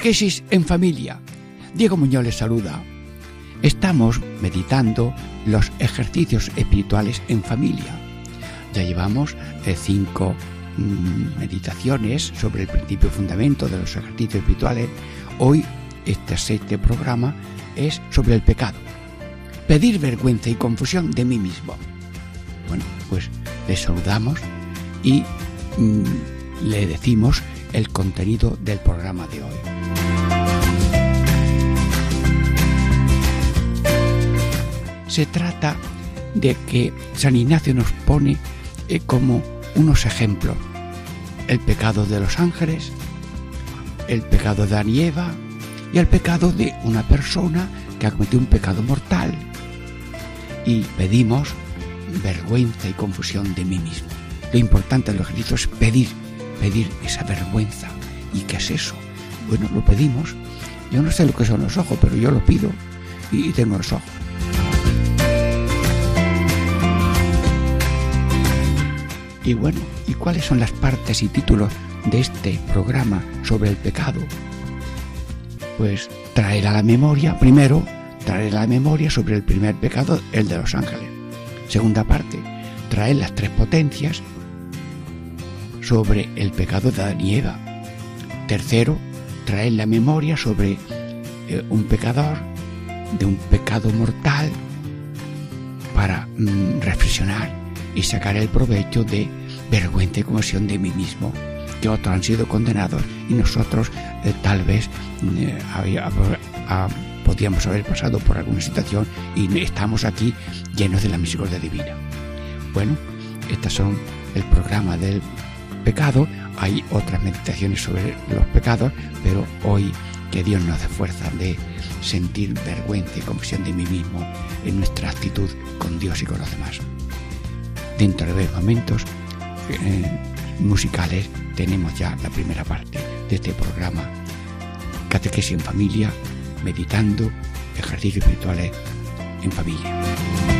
Catequesis en familia. Diego Muñoz les saluda. Estamos meditando los ejercicios espirituales en familia. Ya llevamos eh, cinco mm, meditaciones sobre el principio fundamento de los ejercicios espirituales. Hoy este sexto programa es sobre el pecado. Pedir vergüenza y confusión de mí mismo. Bueno, pues les saludamos y mm, le decimos el contenido del programa de hoy. Se trata de que San Ignacio nos pone eh, como unos ejemplos el pecado de los ángeles, el pecado de Adán y el pecado de una persona que ha cometido un pecado mortal. Y pedimos vergüenza y confusión de mí mismo. Lo importante de los ejercicios es pedir pedir esa vergüenza. ¿Y qué es eso? Bueno, lo pedimos. Yo no sé lo que son los ojos, pero yo lo pido y tengo los ojos. Y bueno, ¿y cuáles son las partes y títulos de este programa sobre el pecado? Pues traer a la memoria, primero, traer a la memoria sobre el primer pecado, el de los ángeles. Segunda parte, traer las tres potencias sobre el pecado de Adán y Eva. Tercero, traer la memoria sobre eh, un pecador, de un pecado mortal, para mm, reflexionar y sacar el provecho de vergüenza y conversión de mí mismo, que otros han sido condenados y nosotros eh, tal vez eh, podíamos haber pasado por alguna situación y estamos aquí llenos de la misericordia divina. Bueno, estas son el programa del pecado, hay otras meditaciones sobre los pecados, pero hoy que Dios nos dé fuerza de sentir vergüenza y confusión de mí mismo en nuestra actitud con Dios y con los demás. Dentro de breves momentos eh, musicales tenemos ya la primera parte de este programa. Catequesis en familia, meditando, ejercicios espirituales en familia.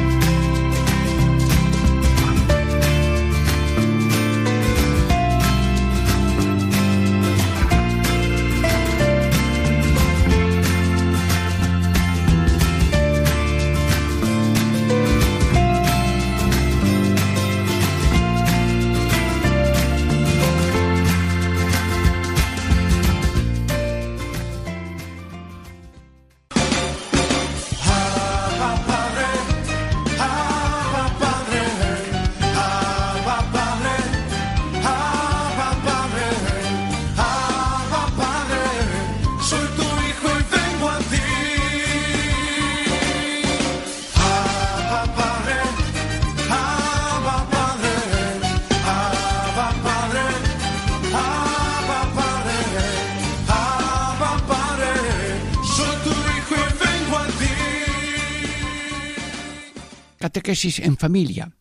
En familia.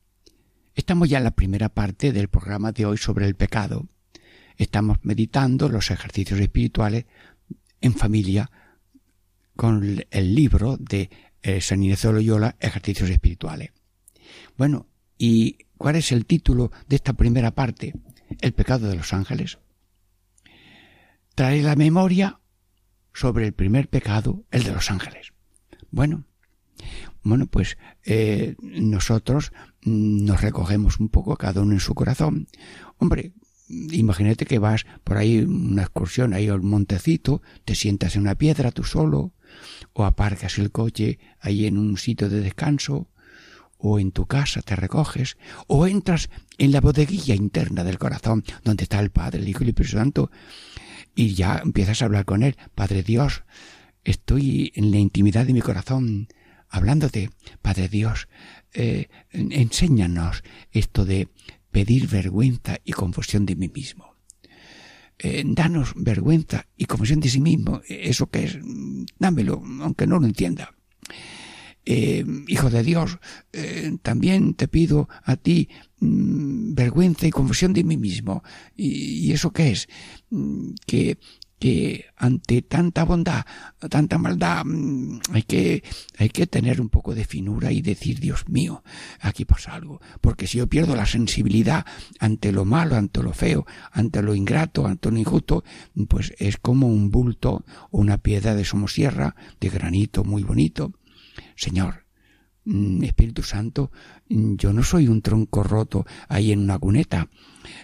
Estamos ya en la primera parte del programa de hoy sobre el pecado. Estamos meditando los ejercicios espirituales en familia con el libro de eh, San Ignacio de Loyola, Ejercicios Espirituales. Bueno, ¿y cuál es el título de esta primera parte? El pecado de los ángeles. Trae la memoria sobre el primer pecado, el de los ángeles. Bueno, bueno, pues eh, nosotros nos recogemos un poco cada uno en su corazón. Hombre, imagínate que vas por ahí una excursión ahí al montecito, te sientas en una piedra tú solo, o aparcas el coche ahí en un sitio de descanso, o en tu casa te recoges, o entras en la bodeguilla interna del corazón, donde está el Padre, el Hijo y el Espíritu Santo, y ya empiezas a hablar con Él. Padre Dios, estoy en la intimidad de mi corazón hablándote. Padre Dios, eh, enséñanos esto de pedir vergüenza y confusión de mí mismo. Eh, danos vergüenza y confusión de sí mismo. Eso que es, dámelo, aunque no lo entienda. Eh, hijo de Dios, también te pido a ti mm, vergüenza y confusión de mí mismo. ¿Y, eso qué es? Mm, que que ante tanta bondad, tanta maldad, mm, hay que, hay que tener un poco de finura y decir, Dios mío, aquí pasa algo. Porque si yo pierdo la sensibilidad ante lo malo, ante lo feo, ante lo ingrato, ante lo injusto, pues es como un bulto o una piedra de somosierra, de granito muy bonito. Señor, Espíritu Santo, mm, yo no soy un tronco roto ahí en una cuneta.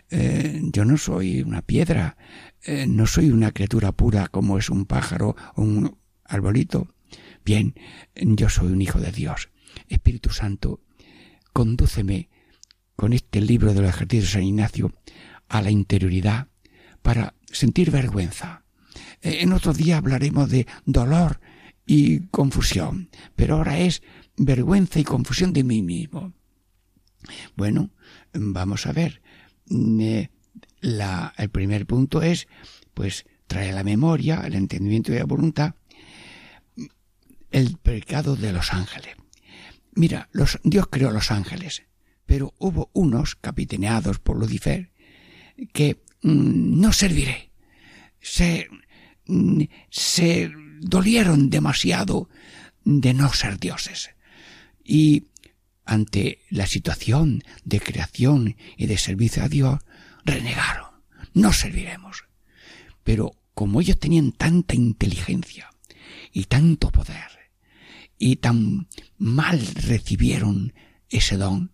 Eh, yo no soy una piedra. Eh, no soy una criatura pura como es un pájaro o un arbolito. Bien, yo soy un hijo de Dios. Espíritu Santo, condúceme con este libro de los ejercicios de San Ignacio a la interioridad para sentir vergüenza. Eh, en otro día hablaremos de dolor y confusión, pero ahora es vergüenza y confusión de mí mismo. Bueno, vamos a ver. Mm, eh, la, el primer punto es, pues, trae la memoria, el entendimiento y la voluntad, el pecado de los ángeles. Mira, los, Dios creó los ángeles, pero hubo unos, capitaneados por Lucifer, que mm, no serviré. Se, mm, se dolieron demasiado de no ser dioses. Y ante la situación de creación y de servicio a Dios, renegaron. No serviremos. Pero como ellos tenían tanta inteligencia y tanto poder, y tan mal recibieron ese don,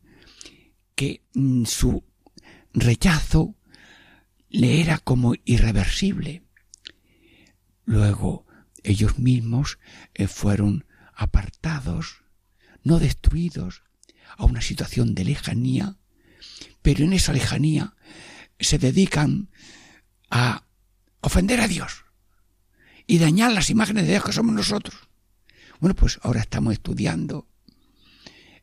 que mm, su rechazo le era como irreversible. Luego ellos mismos eh, fueron apartados, no destruidos, a una situación de lejanía, pero en esa lejanía se dedican a ofender a Dios y dañar las imágenes de Dios que somos nosotros. Bueno, pues ahora estamos estudiando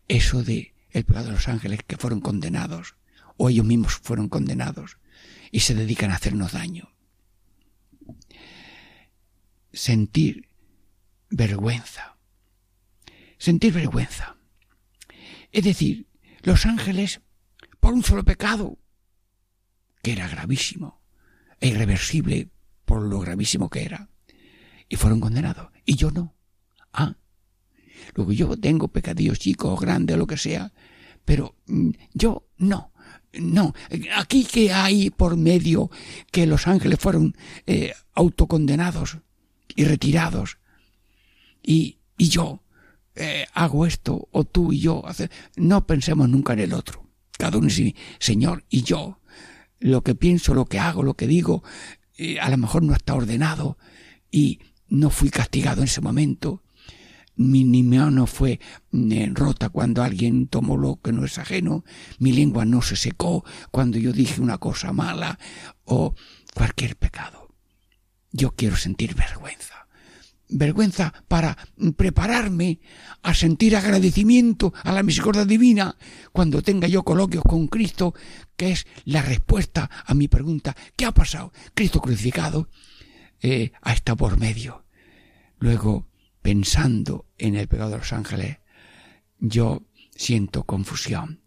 eso de el pecado de los ángeles que fueron condenados o ellos mismos fueron condenados y se dedican a hacernos daño. Sentir vergüenza. Sentir vergüenza. Es decir, los ángeles, por un solo pecado, que era gravísimo e irreversible por lo gravísimo que era. Y fueron condenados. Y yo no. Ah. Luego yo tengo pecadillos chicos, grandes, lo que sea, pero mm, yo no. No, aquí que hay por medio que los ángeles fueron eh, autocondenados y retirados. Y, y yo eh, hago esto, o tú y yo, no pensemos nunca en el otro. Cada uno sí, Señor y yo lo que pienso, lo que hago, lo que digo, eh, a lo mejor no está ordenado y no fui castigado en ese momento. Mi, mano fue mm, rota cuando alguien tomó lo que no es ajeno, mi lengua no se secó cuando yo dije una cosa mala o cualquier pecado. Yo quiero sentir vergüenza vergüenza para prepararme a sentir agradecimiento a la misericordia divina cuando tenga yo coloquios con Cristo, que es la respuesta a mi pregunta, ¿qué ha pasado? Cristo crucificado eh, ha estado por medio. Luego, pensando en el pecado de los ángeles, yo siento confusión,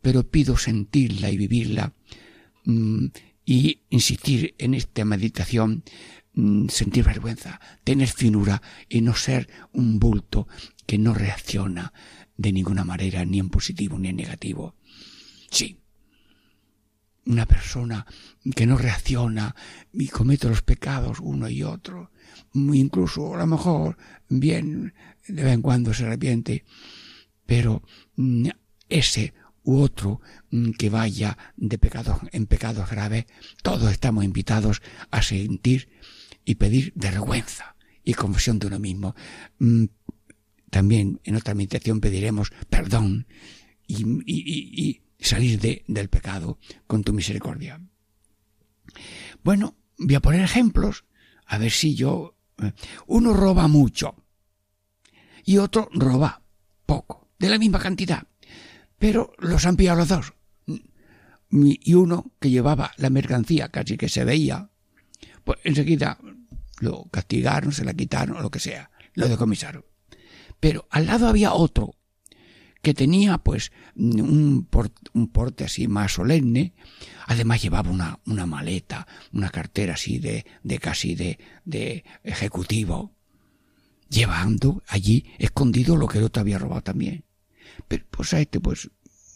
pero pido sentirla y vivirla mm, y insistir en esta meditación sentir vergüenza, tener finura y no ser un bulto que no reacciona de ninguna manera, ni en positivo ni en negativo. Sí, una persona que no reacciona y comete los pecados uno y otro, incluso a lo mejor bien de vez en cuando se arrepiente, pero mm, ese u otro mm, que vaya de pecados en pecados graves, todos estamos invitados a sentir y pedir vergüenza y confesión de uno mismo. Mm, también en otra meditación pediremos perdón y, y salir de, del pecado con tu misericordia. Bueno, voy a poner ejemplos, a ver si yo... Eh, uno roba mucho y otro roba poco, de la misma cantidad, pero los han pillado los dos. Y uno que llevaba la mercancía casi que se veía, pues enseguida lo castigaron, se la quitaron o lo que sea, lo decomisaron. Pero al lado había otro que tenía pues un, porte, así más solemne, además llevaba una, una maleta, una cartera así de, de casi de, de ejecutivo, llevando allí escondido lo que el otro había robado también. Pero pues a este pues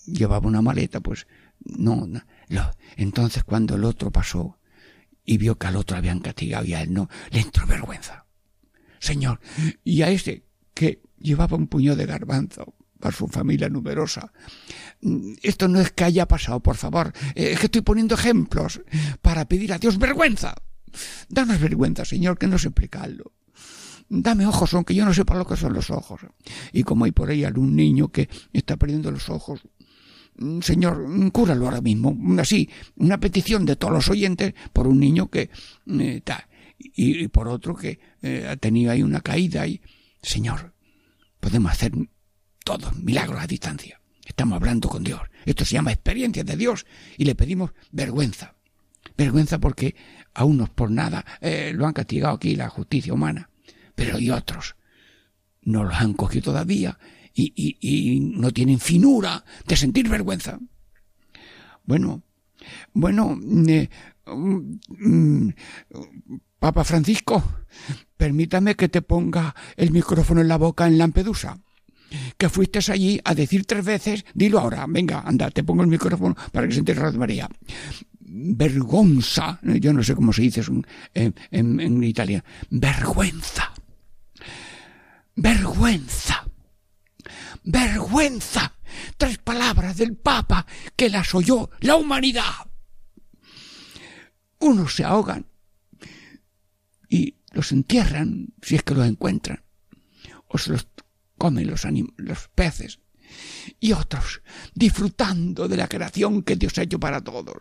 llevaba una maleta, pues no, no entonces cuando el otro pasó y vio que al otro habían castigado y a él no, le entró vergüenza. Señor, y a este que llevaba un puño de garbanzo, para su familia numerosa. Esto no es que haya pasado, por favor. Es que estoy poniendo ejemplos para pedir a Dios vergüenza. Danos vergüenza, Señor, que no sé explicarlo. Dame ojos, aunque yo no sepa lo que son los ojos. Y como hay por ahí algún niño que está perdiendo los ojos, Señor, cúralo ahora mismo. Así, una petición de todos los oyentes por un niño que está eh, y, por otro que eh, ha tenido ahí una caída y, Señor, podemos hacer todos milagros a distancia. Estamos hablando con Dios. Esto se llama experiencia de Dios y le pedimos vergüenza. Vergüenza porque a unos por nada eh, lo han castigado aquí la justicia humana, pero hay otros no los han cogido todavía y, no tienen finura de sentir vergüenza. Bueno, bueno, eh, mm, Papa Francisco, permítame que te ponga el micrófono en la boca en Lampedusa que fuiste allí a decir tres veces, dilo ahora, venga, anda, te pongo el micrófono para que se entere María. Vergonza, yo no sé cómo se dice en, en, en Italia, vergüenza, vergüenza, vergüenza. Tres palabras del Papa que las oyó la humanidad. Unos se ahogan y los entierran si es que los encuentran, o se los comen los, los peces, y otros disfrutando de la creación que Dios ha hecho para todos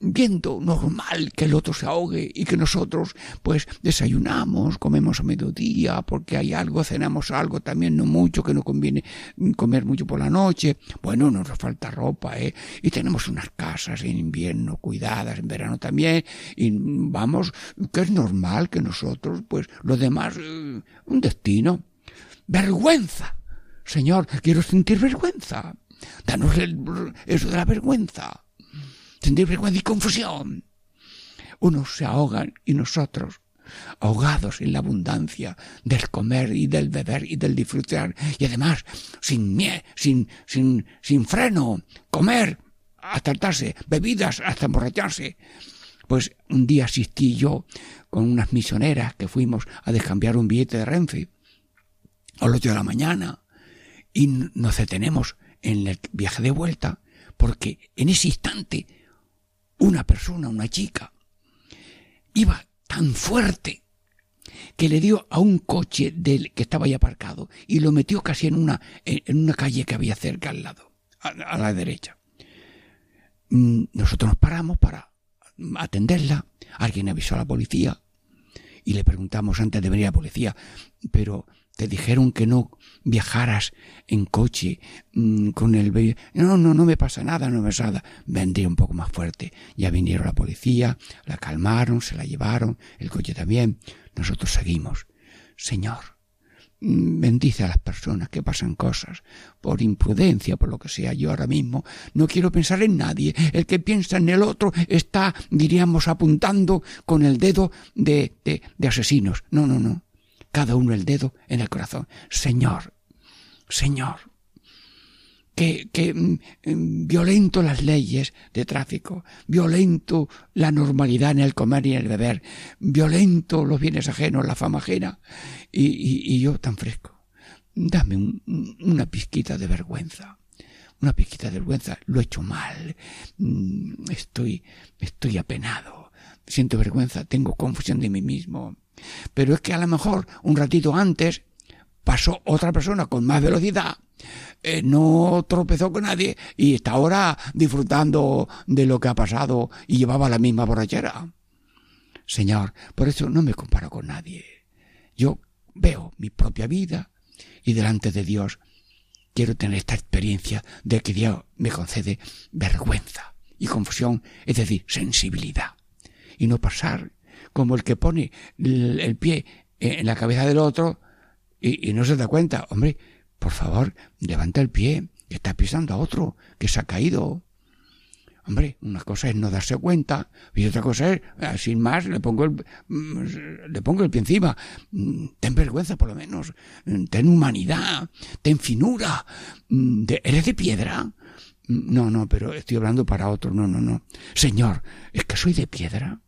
viendo normal que el otro se ahogue y que nosotros pues desayunamos, comemos a mediodía porque hay algo, cenamos algo también, no mucho, que no conviene comer mucho por la noche. Bueno, nos falta ropa, ¿eh? Y tenemos unas casas en invierno cuidadas, en verano también, y vamos, que es normal que nosotros pues lo demás, eh, un destino vergüenza. Señor, quiero sentir vergüenza. Danos eso de la vergüenza. Sentir vergüenza y confusión. Unos se ahogan y nosotros, ahogados en la abundancia del comer y del beber y del disfrutar, y además sin mie, sin, sin, sin freno, comer hasta hartarse, bebidas hasta emborracharse. Pues un día asistí yo con unas misioneras que fuimos a descambiar un billete de Renfe a las ocho de la mañana y nos detenemos en el viaje de vuelta porque en ese instante una persona, una chica, iba tan fuerte que le dio a un coche del que estaba ahí aparcado y lo metió casi en una, en una calle que había cerca al lado, a, a la derecha. Mm, nosotros nos paramos para atenderla. Alguien avisó a la policía y le preguntamos antes de venir a la policía, pero te dijeron que no viajaras en coche mm, con el no no no me pasa nada no me pasa nada. Vendría un poco más fuerte. Ya vinieron la policía la calmaron se la llevaron el coche también. Nosotros seguimos. Señor mm, bendice a las personas que pasan cosas por imprudencia por lo que sea. Yo ahora mismo no quiero pensar en nadie. El que piensa en el otro está diríamos apuntando con el dedo de, de, de asesinos. No no no cada uno el dedo en el corazón. Señor, Señor, que, que mm, mm, violento las leyes de tráfico, violento la normalidad en el comer y el beber, violento los bienes ajenos, la fama ajena, y, y, yo tan fresco. Dame una pizquita de vergüenza una pizquita de vergüenza, lo he hecho mal, mm, estoy, estoy apenado, siento vergüenza, tengo confusión de mí mismo. Pero es que a lo mejor un ratito antes pasó otra persona con más velocidad, eh, no tropezó con nadie y está ahora disfrutando de lo que ha pasado y llevaba la misma borrachera. Señor, por eso no me comparo con nadie. Yo veo mi propia vida y delante de Dios quiero tener esta experiencia de que Dios me concede vergüenza y confusión, es decir, sensibilidad. Y no pasar como el que pone el, pie en la cabeza del otro y, no se da cuenta. Hombre, por favor, levanta el pie, que está pisando a otro, que se ha caído. Hombre, una cosa es no darse cuenta y otra cosa es, eh, sin más, le pongo el, mm, le pongo el pie encima. Mm, ten vergüenza, por lo menos. Mm, ten humanidad. Ten finura. ¿Eres de piedra? No, no, pero estoy hablando para otro. No, no, no. Señor, es que soy de piedra.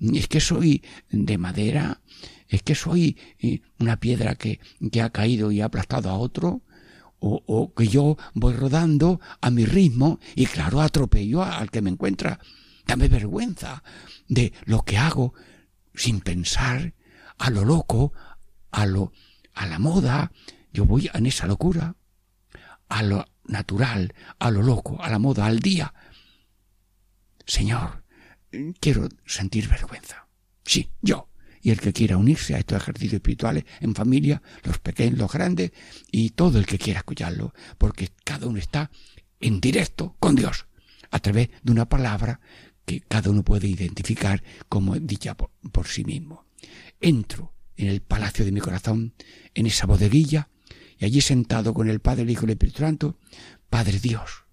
Es que soy de madera. Es que soy eh, una piedra que, que ha caído y ha aplastado a otro o, o, que yo voy rodando a mi ritmo y claro atropello al que me encuentra. Dame vergüenza de lo que hago sin pensar a lo loco, a lo a la moda. Yo voy en esa locura, a lo natural, a lo loco, a la moda, al día. Señor, quiero sentir vergüenza. Sí, yo y el que quiera unirse a estos ejercicios espirituales en familia, los pequeños, los grandes, y todo el que quiera escucharlo, porque cada uno está en directo con Dios, a través de una palabra que cada uno puede identificar como dicha por, sí mismo. Entro en el palacio de mi corazón, en esa bodeguilla, y allí sentado con el Padre, el Hijo y el Espíritu Santo, Padre Dios,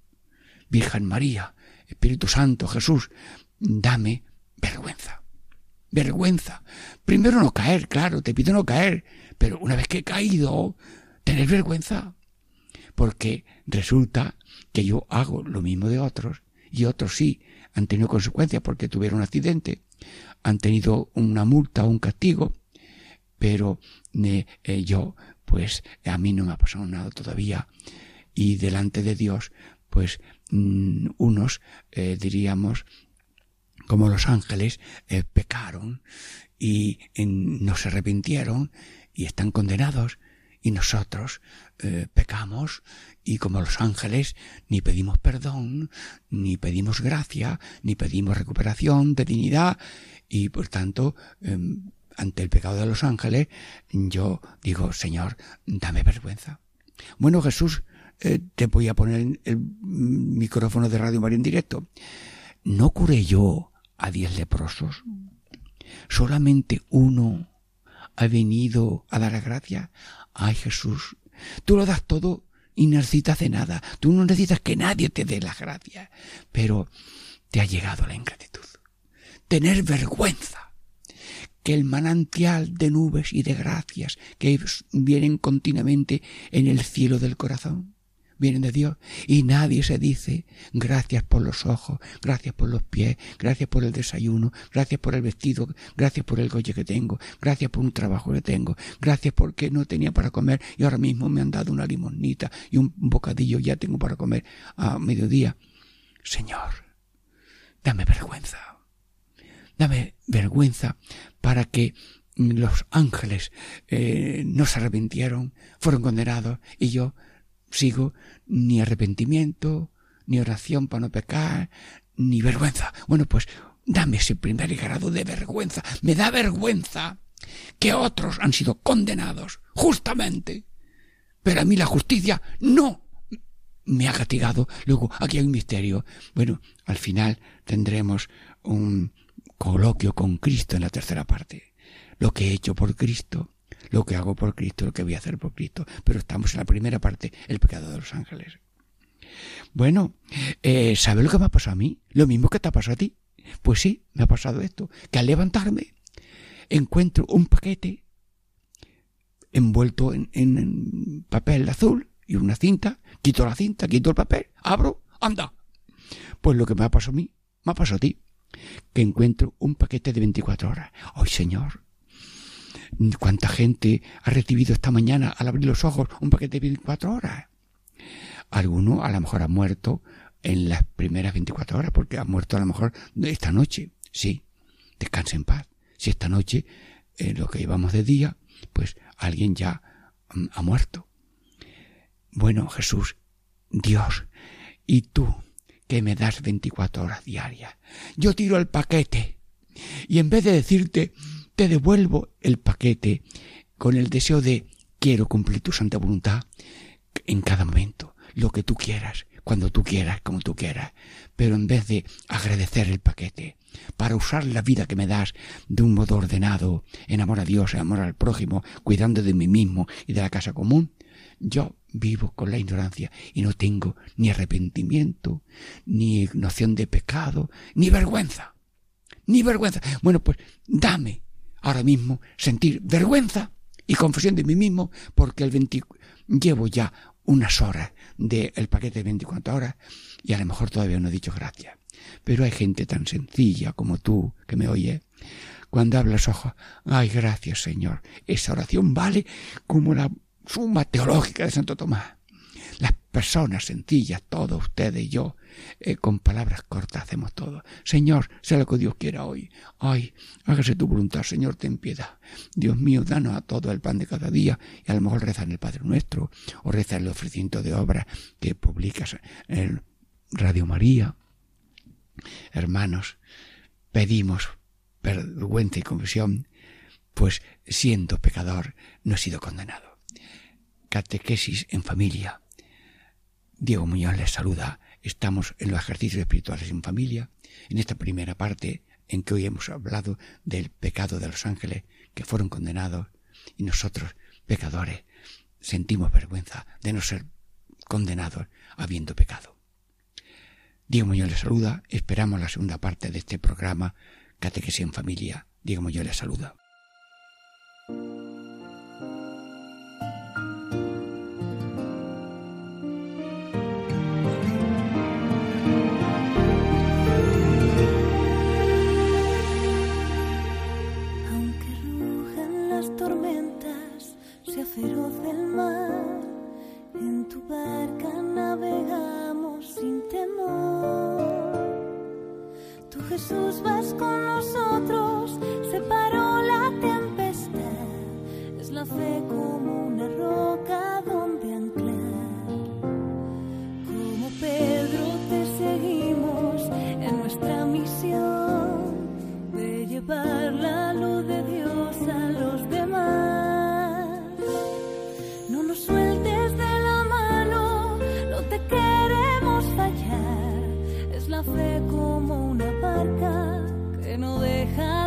Virgen María, Espíritu Santo, Jesús, dame vergüenza vergüenza. Primero no caer, claro, te pido no caer, pero una vez que he caído, tener vergüenza. Porque resulta que yo hago lo mismo de otros y otros sí han tenido consecuencias porque tuvieron un accidente, han tenido una multa o un castigo, pero eh, yo, pues a mí no me ha pasado nada todavía y delante de Dios, pues mm, unos eh, diríamos como los ángeles eh, pecaron y no se arrepintieron y están condenados y nosotros eh, pecamos y como los ángeles ni pedimos perdón, ni pedimos gracia, ni pedimos recuperación de dignidad y por tanto em, ante el pecado de los ángeles yo digo Señor dame vergüenza. Bueno Jesús eh, te voy a poner el micrófono de Radio María en directo. No curé yo a diez leprosos. Solamente uno ha venido a dar gracia. Ay Jesús, tú lo das todo y no necesitas de nada. Tú no necesitas que nadie te dé las gracias. Pero te ha llegado la ingratitud. Tener vergüenza que el manantial de nubes y de gracias que vienen continuamente en el cielo del corazón vienen de Dios y nadie se dice gracias por los ojos, gracias por los pies, gracias por el desayuno, gracias por el vestido, gracias por el coche que tengo, gracias por un trabajo que tengo, gracias porque no tenía para comer y ahora mismo me han dado una limonita y un bocadillo ya tengo para comer a mediodía. Señor, dame vergüenza. Dame vergüenza para que los ángeles eh, no se arrepintieron, fueron condenados y yo sigo ni arrepentimiento, ni oración para no pecar, ni vergüenza. Bueno, pues dame ese primer grado de vergüenza. Me da vergüenza que otros han sido condenados justamente. Pero a mí la justicia no me ha castigado. Luego, aquí hay un misterio. Bueno, al final tendremos un coloquio con Cristo en la tercera parte. Lo que he hecho por Cristo lo que hago por Cristo, lo que voy a hacer por Cristo. Pero estamos en la primera parte, el pecado de los ángeles. Bueno, eh, ¿sabe lo que me ha pasado a mí? Lo mismo que te ha pasado a ti. Pues sí, me ha pasado esto, que al levantarme encuentro un paquete envuelto en, en papel azul y una cinta, quito la cinta, quito el papel, abro, anda. Pues lo que me ha pasado a mí, me ha pasado a ti, que encuentro un paquete de 24 horas. ¡Ay, Señor! ¿Cuánta gente ha recibido esta mañana al abrir los ojos un paquete de 24 horas? Alguno a lo mejor ha muerto en las primeras 24 horas porque ha muerto a lo mejor esta noche. Sí, descanse en paz. Si esta noche, en lo que llevamos de día, pues alguien ya ha muerto. Bueno, Jesús, Dios, y tú que me das 24 horas diarias. Yo tiro el paquete y en vez de decirte te devuelvo el paquete con el deseo de quiero cumplir tu santa voluntad en cada momento, lo que tú quieras, cuando tú quieras, como tú quieras, pero en vez de agradecer el paquete, para usar la vida que me das de un modo ordenado, en amor a Dios, en amor al prójimo, cuidando de mí mismo y de la casa común, yo vivo con la ignorancia y no tengo ni arrepentimiento, ni noción de pecado, ni vergüenza. Ni vergüenza. Bueno, pues dame ahora mismo sentir vergüenza y confesión de mí mismo porque el 20, llevo ya unas horas del paquete de 24 horas y a lo mejor todavía no he dicho gracias. Pero hay gente tan sencilla como tú que me oye. Cuando hablas, ojos, ay, gracias Señor. Esa oración vale como la suma teológica de Santo Tomás. Personas sencillas, todos ustedes y yo, eh, con palabras cortas hacemos todo. Señor, sea lo que Dios quiera hoy. Ay, hágase tu voluntad, Señor, ten piedad. Dios mío, danos a todos el pan de cada día. Y a lo mejor reza en el Padre Nuestro, o reza el ofrecimiento de obras que publicas en Radio María. Hermanos, pedimos vergüenza y confesión, pues siendo pecador no he sido condenado catequesis en familia. Diego Muñoz les saluda. Estamos en los ejercicios espirituales en familia, en esta primera parte en que hoy hemos hablado del pecado de los ángeles que fueron condenados y nosotros, pecadores, sentimos vergüenza de no ser condenados habiendo pecado. Diego Muñoz les saluda. Esperamos la segunda parte de este programa Catequesis en Familia. Diego Muñoz les saluda. Jesús vas con nosotros, separó la tempestad, es la fe como una roca donde anclar. Como Pedro te seguimos en nuestra misión de llevar como una que no deja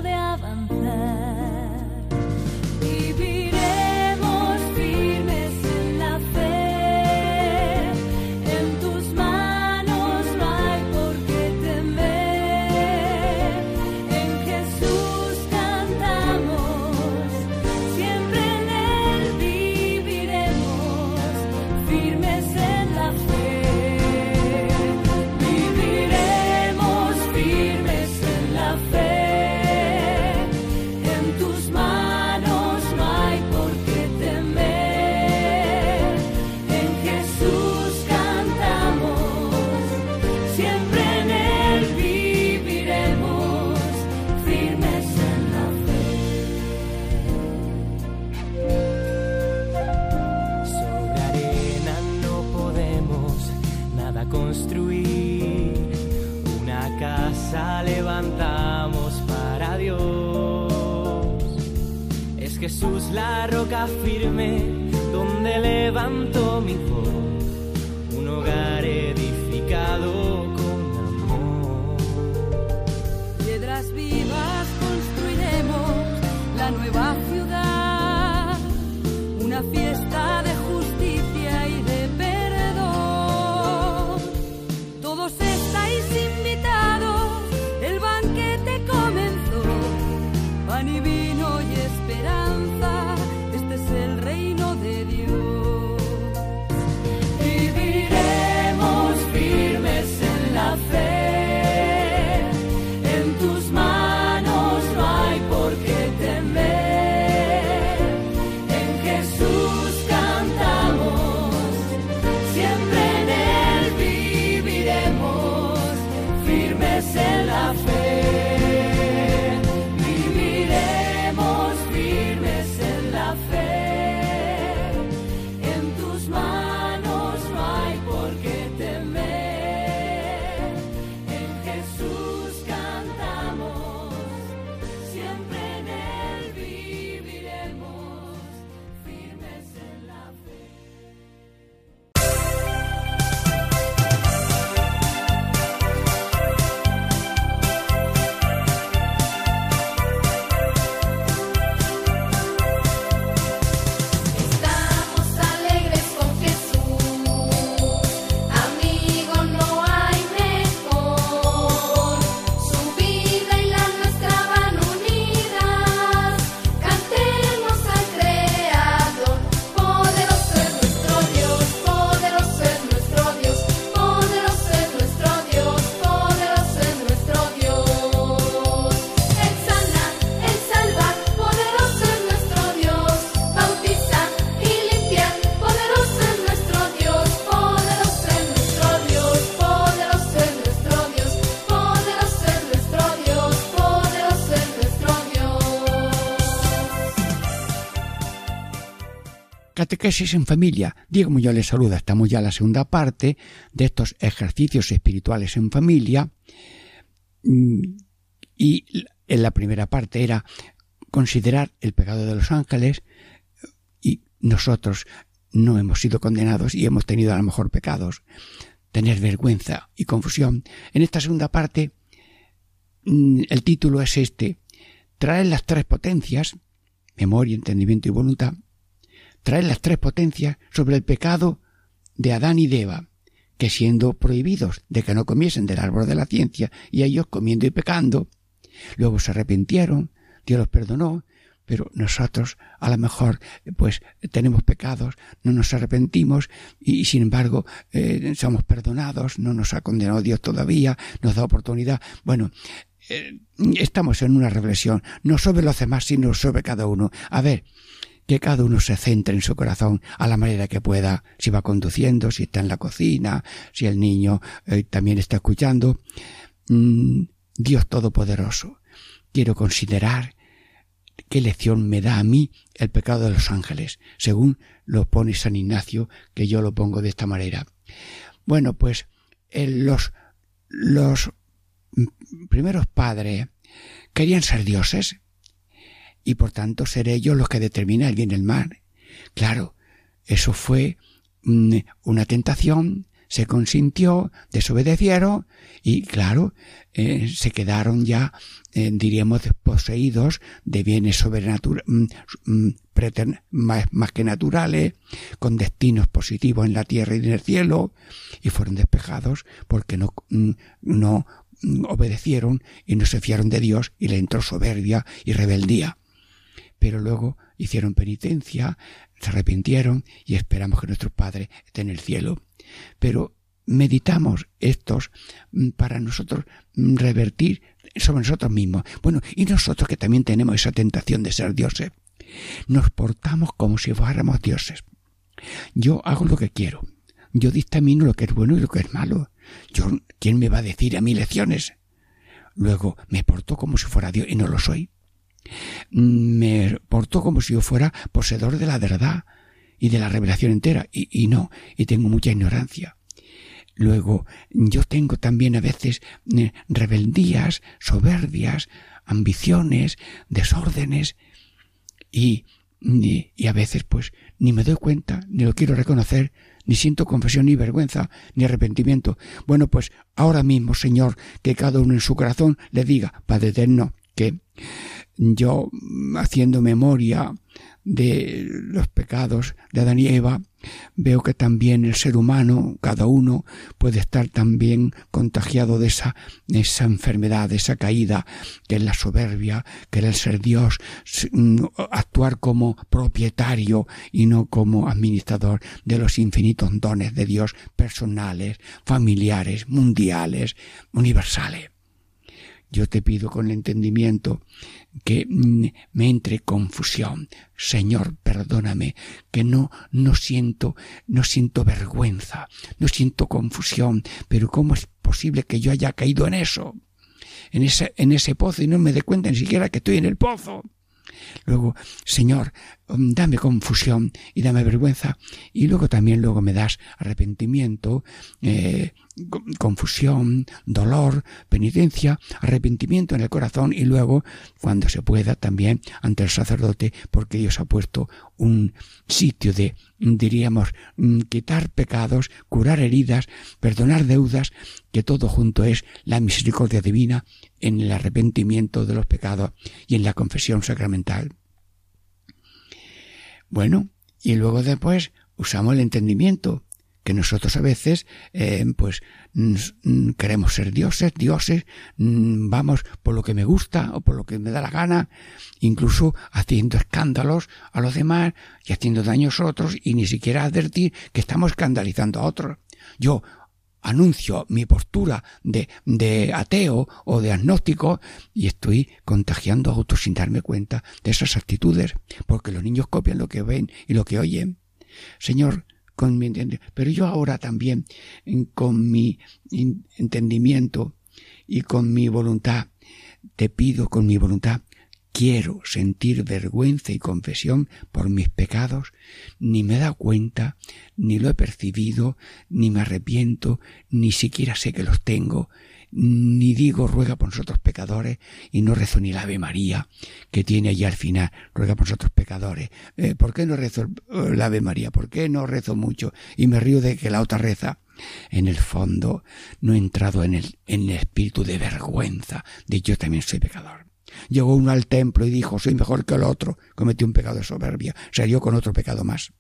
Catequesis en familia. Diego Muñoz les saluda. Estamos ya en la segunda parte de estos ejercicios espirituales en familia. Mm, y en la primera parte era considerar el pecado de los ángeles y nosotros no hemos sido condenados y hemos tenido a lo mejor pecados. Tener vergüenza y confusión. En esta segunda parte mm, el título es este. Traer las tres potencias, memoria, entendimiento y voluntad, traer las tres potencias sobre el pecado de Adán y de Eva, que siendo prohibidos de que no comiesen del árbol de la ciencia y ellos comiendo y pecando, luego se arrepintieron, Dios los perdonó, pero nosotros a lo mejor pues tenemos pecados, no nos arrepentimos y, sin embargo eh, somos perdonados, no nos ha condenado Dios todavía, nos da oportunidad. Bueno, eh, estamos en una reflexión, no sobre los demás, sino sobre cada uno. A ver, que cada uno se centre en su corazón a la manera que pueda, si va conduciendo, si está en la cocina, si el niño eh, también está escuchando. Mm, Dios Todopoderoso, quiero considerar qué lección me da a mí el pecado de los ángeles, según lo pone San Ignacio, que yo lo pongo de esta manera. Bueno, pues los, los primeros padres querían ser dioses, y por tanto ser ellos los que determinan el bien y el mal. Claro, eso fue mm, una tentación, se consintió, desobedecieron y claro, eh, se quedaron ya, eh, diríamos, poseídos de bienes sobrenaturales, mm, mm, más, que naturales, con destinos positivos en la tierra y en el cielo, y fueron despejados porque no, no obedecieron y no se fiaron de Dios y le entró soberbia y rebeldía pero luego hicieron penitencia, se arrepintieron y esperamos que nuestro Padre esté en el cielo. Pero meditamos estos mm, para nosotros mm, revertir sobre nosotros mismos. Bueno, y nosotros que también tenemos esa tentación de ser dioses, nos portamos como si fuéramos dioses. Yo hago lo que quiero. Yo dictamino lo que es bueno y lo que es malo. Yo, ¿quién me va a decir a mí lecciones? Luego me porto como si fuera Dios y no lo soy me porto como si yo fuera poseedor de la verdad y de la revelación entera, y, no, y tengo mucha ignorancia. Luego, yo tengo también a veces eh, rebeldías, soberbias, ambiciones, desórdenes, y, y, a veces pues ni me doy cuenta, ni lo quiero reconocer, ni siento confesión, ni vergüenza, ni arrepentimiento. Bueno, pues ahora mismo, Señor, que cada uno en su corazón le diga, Padre eterno, que yo haciendo memoria de los pecados de Adán y Eva, veo que también el ser humano, cada uno, puede estar también contagiado de esa, esa enfermedad, de esa caída, que es la soberbia, que el ser Dios, mm, actuar como propietario y no como administrador de los infinitos dones de Dios personales, familiares, mundiales, universales. Yo te pido con el entendimiento que mm, me entre confusión. Señor, perdóname, que no, no siento, no siento vergüenza, no siento confusión, pero ¿cómo es posible que yo haya caído en eso? En ese, en ese pozo y no me dé cuenta ni siquiera que estoy en el pozo. Luego, Señor, dame confusión y dame vergüenza. Y luego también luego me das arrepentimiento, eh, confusión, dolor, penitencia, arrepentimiento en el corazón y luego, cuando se pueda, también ante el sacerdote, porque Dios ha puesto un sitio de, diríamos, mm, quitar pecados, curar heridas, perdonar deudas, que todo junto es la misericordia divina en el arrepentimiento de los pecados y en la confesión sacramental. Bueno, y luego después usamos el entendimiento, que nosotros a veces, eh, pues, queremos ser dioses, dioses, vamos por lo que me gusta o por lo que me da la gana, incluso haciendo escándalos a los demás y haciendo daños a otros y ni siquiera advertir que estamos escandalizando a otros. Yo anuncio mi postura de, de ateo o de agnóstico y estoy contagiando a otros sin darme cuenta de esas actitudes, porque los niños copian lo que ven y lo que oyen. Señor, con mi entendimiento, pero yo ahora también con mi entendimiento y con mi voluntad, te pido con mi voluntad quiero sentir vergüenza y confesión por mis pecados, ni me da cuenta, ni lo he percibido, ni me arrepiento, ni siquiera sé que los tengo, ni digo ruega por nosotros pecadores y no rezo ni la Ave María que tiene allí al final, ruega por nosotros pecadores. Eh, ¿Por qué no rezo la Ave María? ¿Por qué no rezo mucho y me río de que la otra reza? En el fondo no he entrado en el, en el espíritu de vergüenza de yo también soy pecador. Llegó uno al templo y dijo soy mejor que el otro, cometió un pecado de soberbia, salió con otro pecado más.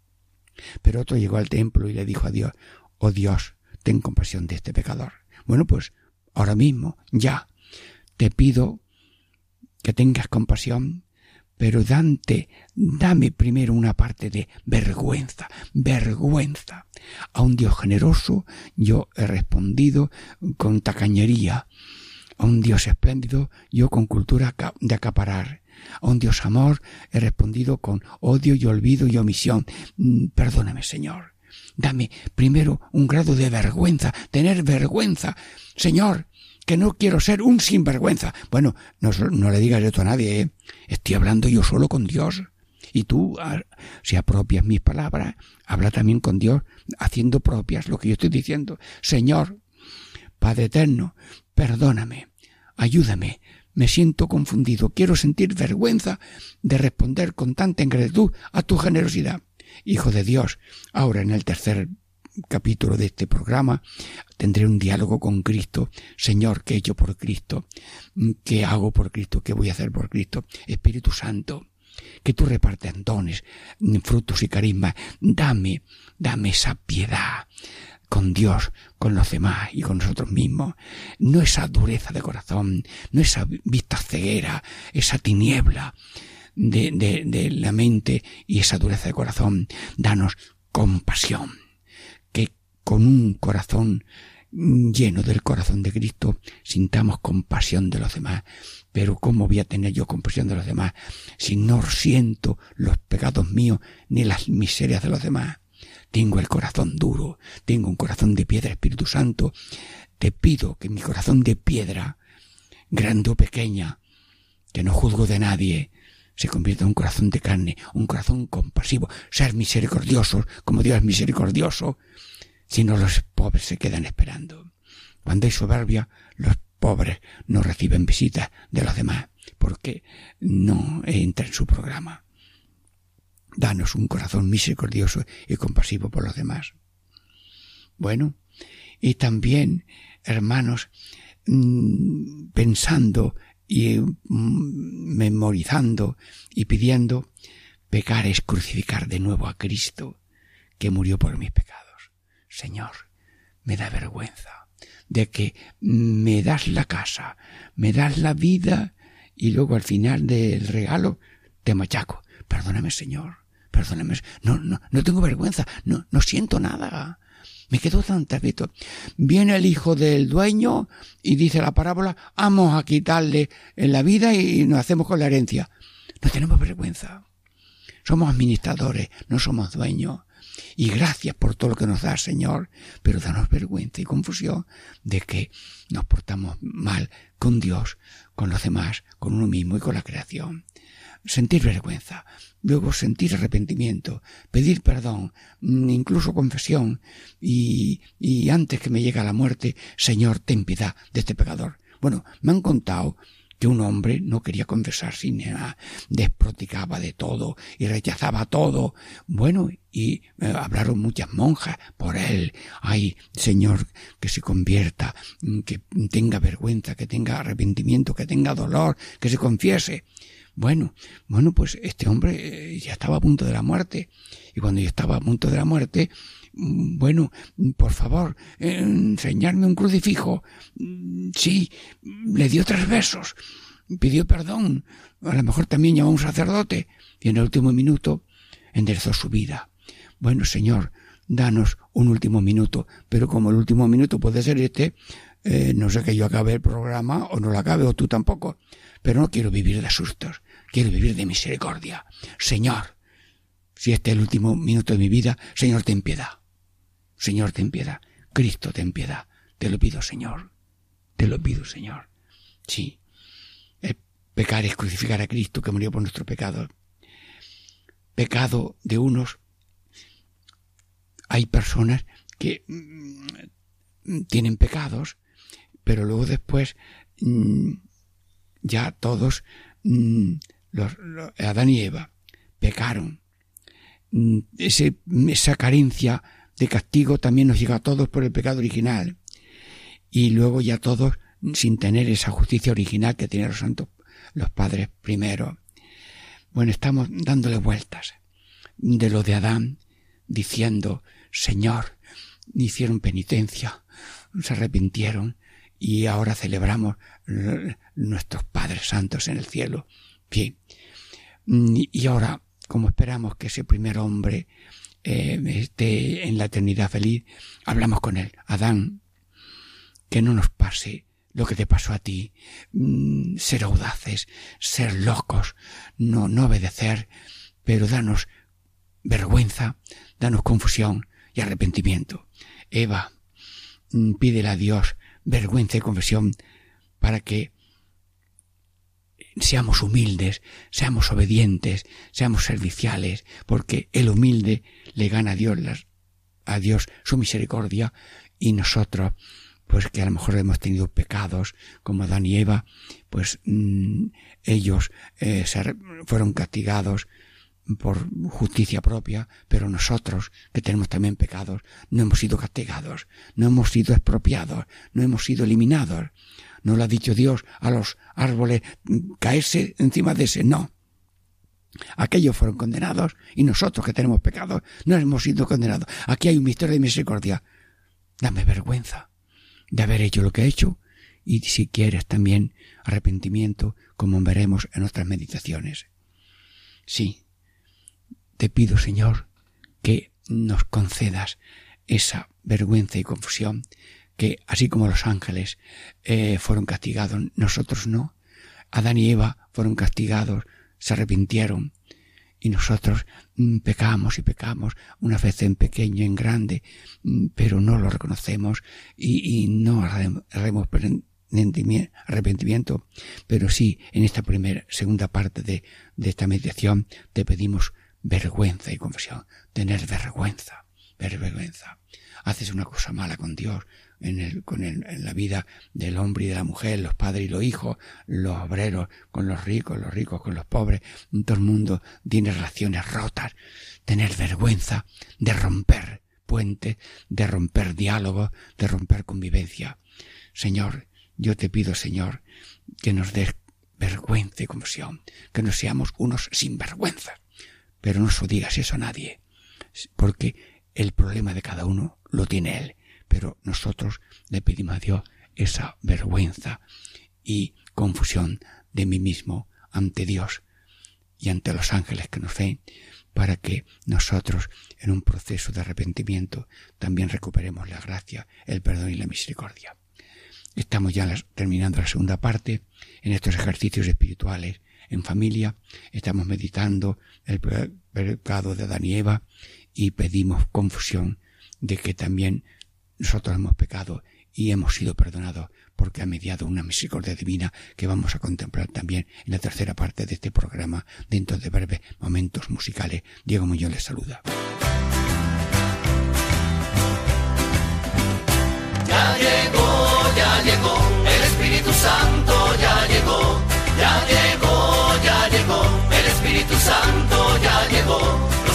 Pero otro llegó al templo y le dijo a Dios, oh Dios, ten compasión de este pecador. Bueno, pues ahora mismo, ya, te pido que tengas compasión, pero Dante, dame primero una parte de vergüenza, vergüenza. A un Dios generoso yo he respondido con tacañería. A un Dios espléndido yo con cultura de acaparar. A un Dios amor he respondido con odio y olvido y omisión. Mm, perdóname, Señor. Dame primero un grado de vergüenza, tener vergüenza. Señor, que no quiero ser un sinvergüenza. Bueno, no, no le digas esto a nadie, ¿eh? estoy hablando yo solo con Dios. Y tú, ah, si apropias mis palabras, habla también con Dios, haciendo propias lo que yo estoy diciendo. Señor, Padre eterno, perdóname, ayúdame, me siento confundido, quiero sentir vergüenza de responder con tanta ingratitud a tu generosidad. Hijo de Dios, ahora en el tercer capítulo de este programa tendré un diálogo con Cristo. Señor, ¿qué he hecho por Cristo? ¿Qué hago por Cristo? ¿Qué voy a hacer por Cristo? Espíritu Santo, que tú repartes dones, frutos y carismas. Dame, dame esa piedad con Dios, con los demás y con nosotros mismos. No esa dureza de corazón, no esa vista ceguera, esa tiniebla de, la mente y esa dureza de corazón. Danos compasión, que con un corazón lleno del corazón de Cristo sintamos compasión de los demás. Pero ¿cómo voy a tener yo compasión de los demás si no siento los pecados míos ni las miserias de los demás? Tengo el corazón duro, tengo un corazón de piedra, Espíritu Santo. Te pido que mi corazón de piedra, grande o pequeña, que no juzgo de nadie, se convierta en un corazón de carne, un corazón compasivo, ser misericordiosos como Dios es misericordioso, si no los pobres se quedan esperando. Cuando hay soberbia, los pobres no reciben visitas de los demás, porque no entra en su programa. Danos un corazón misericordioso y compasivo por los demás. Bueno, y también, hermanos, mm, pensando y mm, memorizando y pidiendo, pecar es crucificar de nuevo a Cristo, que murió por mis pecados. Señor, me da vergüenza de que me das la casa, me das la vida y luego al final del regalo te machaco. Perdóname, Señor perdóneme, no, no, no tengo vergüenza, no, no siento nada. Me quedo tan trapito. Viene el hijo del dueño y dice la parábola, vamos a quitarle en la vida y nos hacemos con la herencia. No tenemos vergüenza. Somos administradores, no somos dueños. Y gracias por todo lo que nos da, Señor, pero danos vergüenza y confusión de que nos portamos mal con Dios, con los demás, con uno mismo y con la creación sentir vergüenza, luego sentir arrepentimiento, pedir perdón, mm, incluso confesión, y, y antes que me llegue la muerte, Señor, ten piedad de este pecador. Bueno, me han contado que un hombre no quería confesar sin nada, desproticaba de todo y rechazaba todo. Bueno, y eh, hablaron muchas monjas por él. Ay, Señor, que se convierta, mm, que tenga vergüenza, que tenga arrepentimiento, que tenga dolor, que se confiese. Bueno, bueno, pues este hombre eh, ya estaba a punto de la muerte. Y cuando yo estaba a punto de la muerte, mm, bueno, por favor, enseñarme un crucifijo. Mm, sí, le dio tres besos, pidió perdón, a lo mejor también llamó a un sacerdote, y en el último minuto enderezó su vida. Bueno, Señor, danos un último minuto, pero como el último minuto puede ser este, eh, no sé que yo acabe el programa o no lo acabe, o tú tampoco, pero no quiero vivir de sustos quiero vivir de misericordia. Señor, si este es el último minuto de mi vida, Señor, ten piedad. Señor, ten piedad. Cristo, ten piedad. Te lo pido, Señor. Te lo pido, Señor. Sí. Pecar es crucificar a Cristo que murió por nuestro pecado. Pecado de unos. Hay personas que mm, tienen pecados, pero luego después mm, ya todos, mm, los, Adán y Eva, pecaron. Ese, esa carencia de castigo también nos llega a todos por el pecado original. Y luego ya todos sin tener esa justicia original que tienen los santos, los padres primero. Bueno, estamos dándole vueltas de lo de Adán, diciendo, Señor, hicieron penitencia, se arrepintieron y ahora celebramos nuestros padres santos en el cielo. Bien. Y ahora, como esperamos que ese primer hombre eh, esté en la eternidad feliz, hablamos con él. Adán, que no nos pase lo que te pasó a ti, mm, ser audaces, ser locos, no, no obedecer, pero danos vergüenza, danos confusión y arrepentimiento. Eva, mm, pídele a Dios vergüenza y confesión para que seamos humildes, seamos obedientes, seamos serviciales, porque el humilde le gana a Dios, a Dios su misericordia y nosotros pues que a lo mejor hemos tenido pecados como Adán y Eva, pues mm, ellos eh, fueron castigados por justicia propia, pero nosotros, que tenemos también pecados, no hemos sido castigados, no hemos sido expropiados, no hemos sido eliminados. No lo ha dicho Dios a los árboles mm, caerse encima de ese, no. Aquellos fueron condenados y nosotros que tenemos pecados no hemos sido condenados. Aquí hay un misterio de misericordia. Dame vergüenza de haber hecho lo que he hecho y si quieres también arrepentimiento como veremos en otras meditaciones. Sí, te pido Señor que nos concedas esa vergüenza y confusión que así como los ángeles eh, fueron castigados, nosotros no. Adán y Eva fueron castigados, se arrepintieron, y nosotros mm, pecamos y pecamos, una vez en pequeño, en grande, mm, pero no lo reconocemos y, no haremos arrepentimiento, pero sí, en esta primera, segunda parte de, de esta meditación, te pedimos vergüenza y confesión, tener vergüenza, vergüenza. Haces una cosa mala con Dios, en, el, con el, en la vida del hombre y de la mujer, los padres y los hijos, los obreros con los ricos, los ricos con los pobres, todo el mundo tiene relaciones rotas, tener vergüenza de romper puentes, de romper diálogos, de romper convivencia. Señor, yo te pido, Señor, que nos des vergüenza y confusión, que no seamos unos sinvergüenzas. Pero no se digas eso a nadie, porque el problema de cada uno lo tiene él pero nosotros le pedimos a Dios esa vergüenza y confusión de mí mismo ante Dios y ante los ángeles que nos ven, para que nosotros, en un proceso de arrepentimiento, también recuperemos la gracia, el perdón y la misericordia. Estamos ya terminando la segunda parte en estos ejercicios espirituales en familia. Estamos meditando el pecado de Adán y Eva y pedimos confusión de que también nosotros hemos pecado y hemos sido perdonados porque ha mediado una misericordia divina que vamos a contemplar también en la tercera parte de este programa dentro de breves momentos musicales. Diego Muñoz les saluda. Ya llegó, ya llegó, el Espíritu Santo ya llegó, ya llegó, ya llegó, el Espíritu Santo ya llegó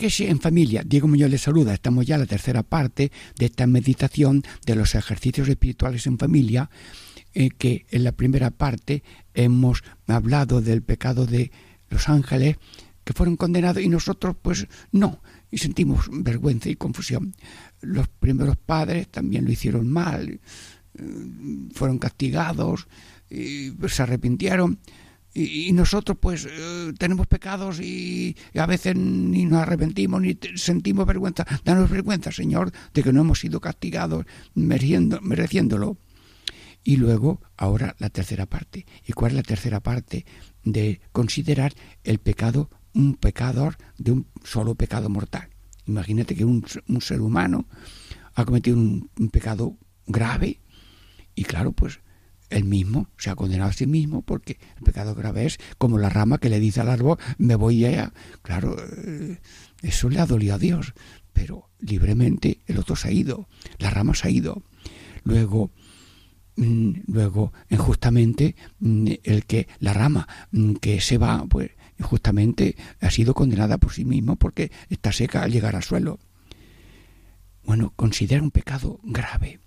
Catequesis en familia. Diego Muñoz les saluda. Estamos ya en la tercera parte de esta meditación de los ejercicios espirituales en familia, eh, que en la primera parte hemos hablado del pecado de los ángeles que fueron condenados y nosotros pues no, y sentimos vergüenza y confusión. Los primeros padres también lo hicieron mal, eh, fueron castigados, y se arrepintieron y, nosotros pues eh, tenemos pecados y, a veces ni nos arrepentimos ni sentimos vergüenza. Danos vergüenza, Señor, de que no hemos sido castigados mereciendo, mereciéndolo. Y luego, ahora la tercera parte. ¿Y cuál es la tercera parte? De considerar el pecado un pecador de un solo pecado mortal. Imagínate que un, ser humano ha cometido un, un pecado grave y claro, pues él mismo se ha condenado a sí mismo porque el pecado grave es como la rama que le dice al árbol, me voy a... Claro, eh, eso le ha dolido a Dios, pero libremente el otro se ha ido, la rama se ha ido. Luego, mm, luego injustamente mm, el que la rama mm, que se va, pues injustamente ha sido condenada por sí mismo porque está seca al llegar al suelo. Bueno, considera un pecado grave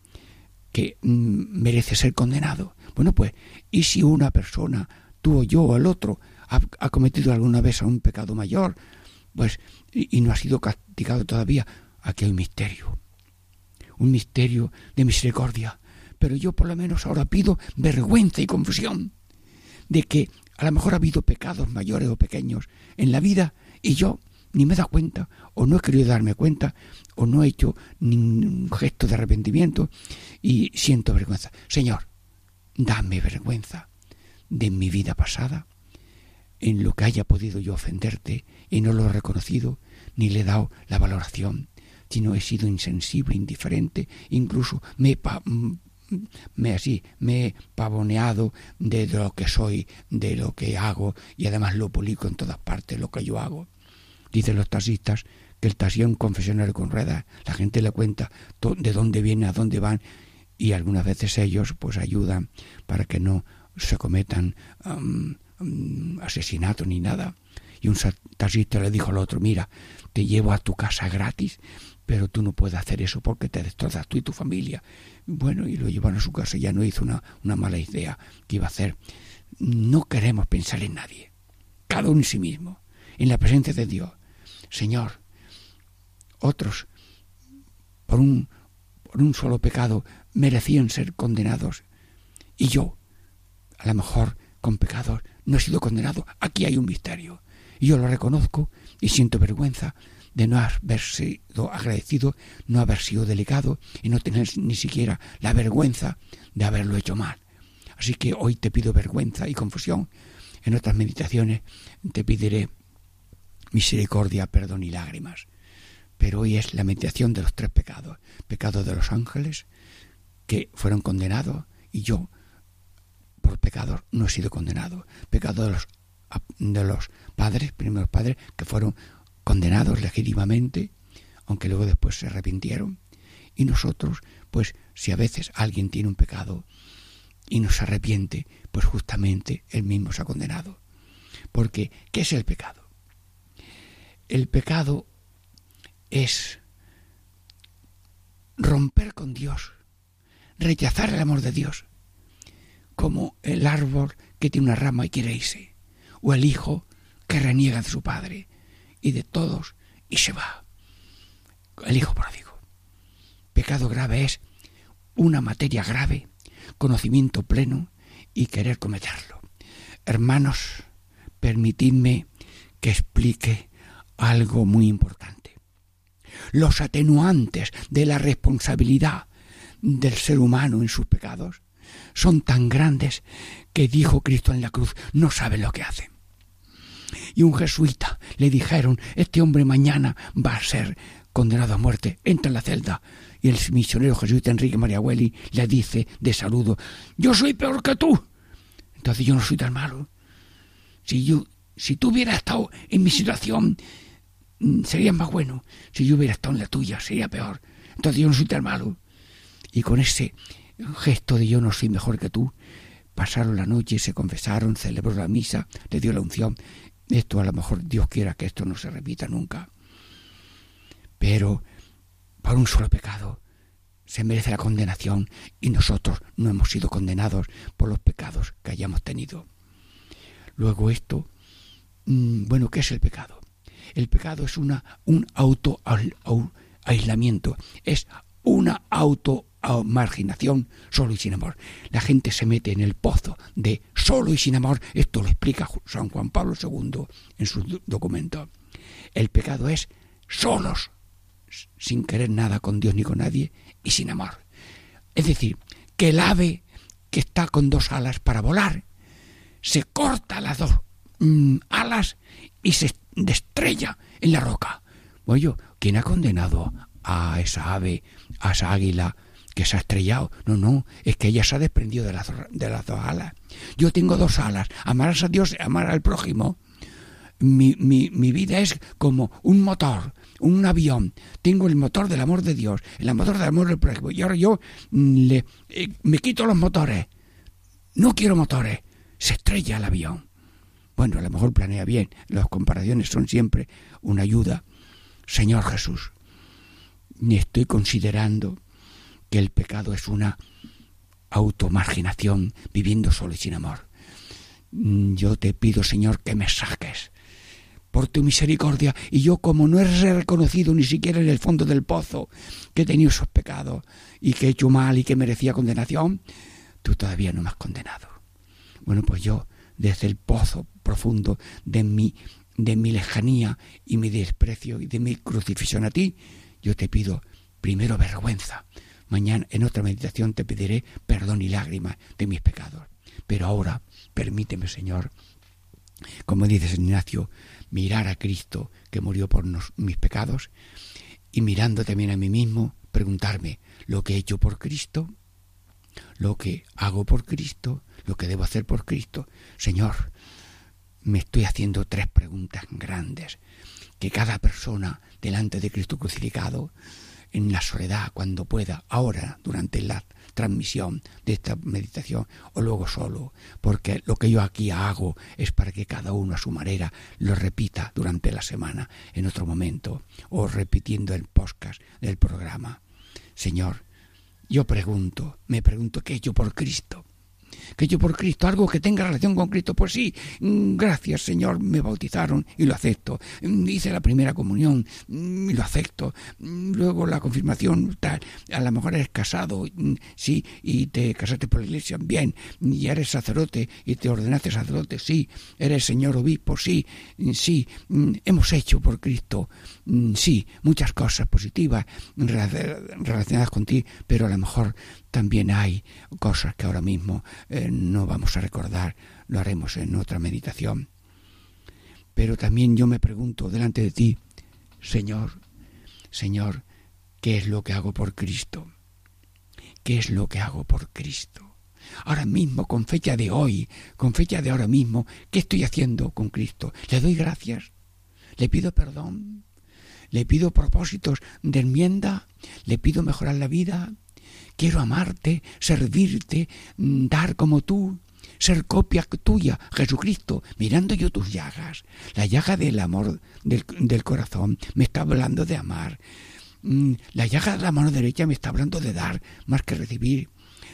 que mm, merece ser condenado. Bueno, pues, ¿y si una persona, tú o yo o el otro, ha, cometido alguna vez un pecado mayor, pues, y, no ha sido castigado todavía? Aquí hay un misterio, un misterio de misericordia. Pero yo por lo menos ahora pido vergüenza y confusión de que a lo mejor ha habido pecados mayores o pequeños en la vida y yo ni me he dado cuenta, o no he querido darme cuenta, o no he hecho ningún gesto de arrepentimiento y siento vergüenza. Señor, dame vergüenza de mi vida pasada, en lo que haya podido yo ofenderte y no lo he reconocido, ni le he dado la valoración, sino he sido insensible, indiferente, incluso me he me así me he pavoneado de lo que soy, de lo que hago y además lo publico en todas partes lo que yo hago. Dicen los taxistas que el taxi es un confesionario con ruedas. La gente le cuenta de dónde viene, a dónde van y algunas veces ellos pues ayudan para que no se cometan asesinatos ni nada. Y un taxista le dijo al otro, mira, te llevo a tu casa gratis, pero tú no puedes hacer eso porque te destrozas tú y tu familia. Bueno, y lo llevaron a su casa ya no hizo una, una mala idea que iba a hacer. No queremos pensar en nadie, cada uno en sí mismo, en la presencia de Dios. Señor, otros, por un, por un solo pecado, merecían ser condenados. Y yo, a lo mejor con pecados, no he sido condenado. Aquí hay un misterio. Yo lo reconozco y siento vergüenza de no haber sido agradecido, no haber sido delegado y no tener ni siquiera la vergüenza de haberlo hecho mal. Así que hoy te pido vergüenza y confusión. En otras meditaciones te pediré misericordia, perdón y lágrimas. Pero hoy es la meditación de los tres pecados. Pecado de los ángeles, que fueron condenados, y yo, por pecados, no he sido condenado. Pecado de los, de los padres, primeros padres, que fueron condenados legítimamente, aunque luego después se arrepintieron. Y nosotros, pues si a veces alguien tiene un pecado y no se arrepiente, pues justamente él mismo se ha condenado. Porque, ¿qué es el pecado? El pecado es romper con Dios, rechazar el amor de Dios, como el árbol que tiene una rama y quiere irse, o el hijo que reniega de su padre y de todos y se va. El hijo pródigo. Pecado grave es una materia grave, conocimiento pleno y querer cometerlo. Hermanos, permitidme que explique algo muy importante. Los atenuantes de la responsabilidad del ser humano en sus pecados son tan grandes que dijo Cristo en la cruz, no saben lo que hacen. Y un jesuita le dijeron, este hombre mañana va a ser condenado a muerte, entra en la celda. Y el misionero jesuita Enrique Mariahueli le dice de saludo, yo soy peor que tú. Entonces yo no soy tan malo. Si yo, si tú hubieras estado en mi situación, sería más bueno. Si yo hubiera estado en la tuya, sería peor. Entonces yo no soy tan malo. Y con ese gesto de yo no soy mejor que tú, pasaron la noche, se confesaron, celebró la misa, le dio la unción. Esto a lo mejor Dios quiera que esto no se repita nunca. Pero por un solo pecado se merece la condenación y nosotros no hemos sido condenados por los pecados que hayamos tenido. Luego esto, mm, bueno, ¿qué es el pecado? El pecado es una, un auto aislamiento, es una auto marginación solo y sin amor. La gente se mete en el pozo de solo y sin amor. Esto lo explica San Juan Pablo II en su documento. El pecado es solos, sin querer nada con Dios ni con nadie y sin amor. Es decir, que el ave que está con dos alas para volar se corta las dos mm, alas y se estrella en la roca. Bueno, ¿quién ha condenado a esa ave, a esa águila que se ha estrellado? No, no, es que ella se ha desprendido de las, de las dos alas. Yo tengo dos alas, amarás a Dios, amar al prójimo. Mi, mi, mi vida es como un motor, un avión. Tengo el motor del amor de Dios, el motor del amor del prójimo. Y ahora yo mm, le, eh, me quito los motores. No quiero motores. Se estrella el avión. Bueno, a lo mejor planea bien. Las comparaciones son siempre una ayuda. Señor Jesús, ni estoy considerando que el pecado es una automarginación viviendo solo y sin amor. Mm, yo te pido, Señor, que me saques por tu misericordia, y yo como no he reconocido ni siquiera en el fondo del pozo que he tenido esos pecados y que he hecho mal y que merecía condenación, tú todavía no me has condenado. Bueno, pues yo desde el pozo profundo de mi, de mi lejanía y mi desprecio y de mi crucifixión a ti, yo te pido primero vergüenza. Mañana en otra meditación te pediré perdón y lágrimas de mis pecados. Pero ahora, permíteme, Señor, como dices Ignacio, mirar a Cristo que murió por mis pecados y mirando también a mí mismo, preguntarme lo que he hecho por Cristo, lo que hago por Cristo, lo que debo hacer por Cristo. Señor, me estoy haciendo tres preguntas grandes que cada persona delante de Cristo crucificado, en la soledad, cuando pueda, ahora, durante la transmisión de esta meditación o luego solo, porque lo que yo aquí hago es para que cada uno a su manera lo repita durante la semana, en otro momento, o repitiendo el podcast del programa. Señor, yo pregunto, me pregunto qué he hecho por Cristo que yo por Cristo, algo que tenga relación con Cristo, pues sí, mm, gracias Señor, me bautizaron y lo acepto. Mm, hice la primera comunión mm, y lo acepto. Luego la confirmación, tal, a lo mejor eres casado, sí, y te casaste por la iglesia, bien, y eres sacerdote y te ordenaste sacerdote, sí, eres Señor obispo, sí, sí, hemos hecho por Cristo, sí, muchas cosas positivas relacionadas contigo, pero a lo mejor también hay cosas que ahora mismo eh, no vamos a recordar, lo haremos en otra meditación. Pero también yo me pregunto delante de ti, Señor, Señor, ¿qué es lo que hago por Cristo? ¿Qué es lo que hago por Cristo? Ahora mismo, con fecha de hoy, con fecha de ahora mismo, ¿qué estoy haciendo con Cristo? Le doy gracias, le pido perdón, le pido propósitos de enmienda, le pido mejorar la vida, Quiero amarte, servirte, mm, dar como tú, ser copia tuya, Jesucristo, mirando yo tus llagas. La llaga del amor del, corazón me está hablando de amar. Mm, la llaga de la mano derecha me está hablando de dar más que recibir.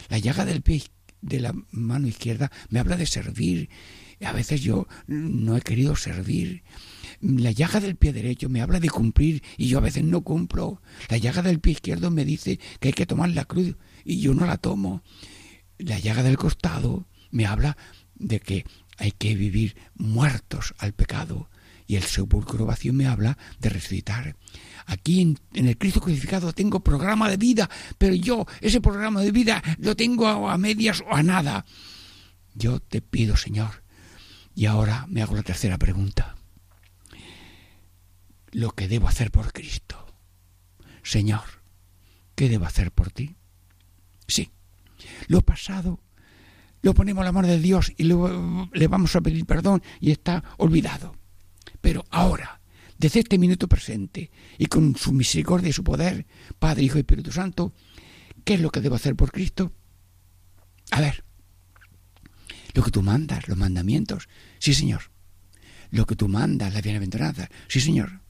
La llaga del pie de la mano izquierda me habla de servir. A veces yo no he querido servir la llaga del pie derecho me habla de cumplir y yo a veces no cumplo. La llaga del pie izquierdo me dice que hay que tomar la cruz y yo no la tomo. La llaga del costado me habla de que hay que vivir muertos al pecado y el sepulcro vacío me habla de resucitar. Aquí en, el Cristo crucificado tengo programa de vida, pero yo ese programa de vida lo tengo a medias o a nada. Yo te pido, Señor, y ahora me hago la tercera pregunta lo que debo hacer por Cristo. Señor, ¿qué debo hacer por ti? Sí, lo pasado lo ponemos a la mano de Dios y le vamos a pedir perdón y está olvidado. Pero ahora, desde este minuto presente y con su misericordia y su poder, Padre, Hijo y Espíritu Santo, ¿qué es lo que debo hacer por Cristo? A ver, lo que tú mandas, los mandamientos. Sí, Señor. Lo que tú mandas, la bienaventuranza. Sí, Señor.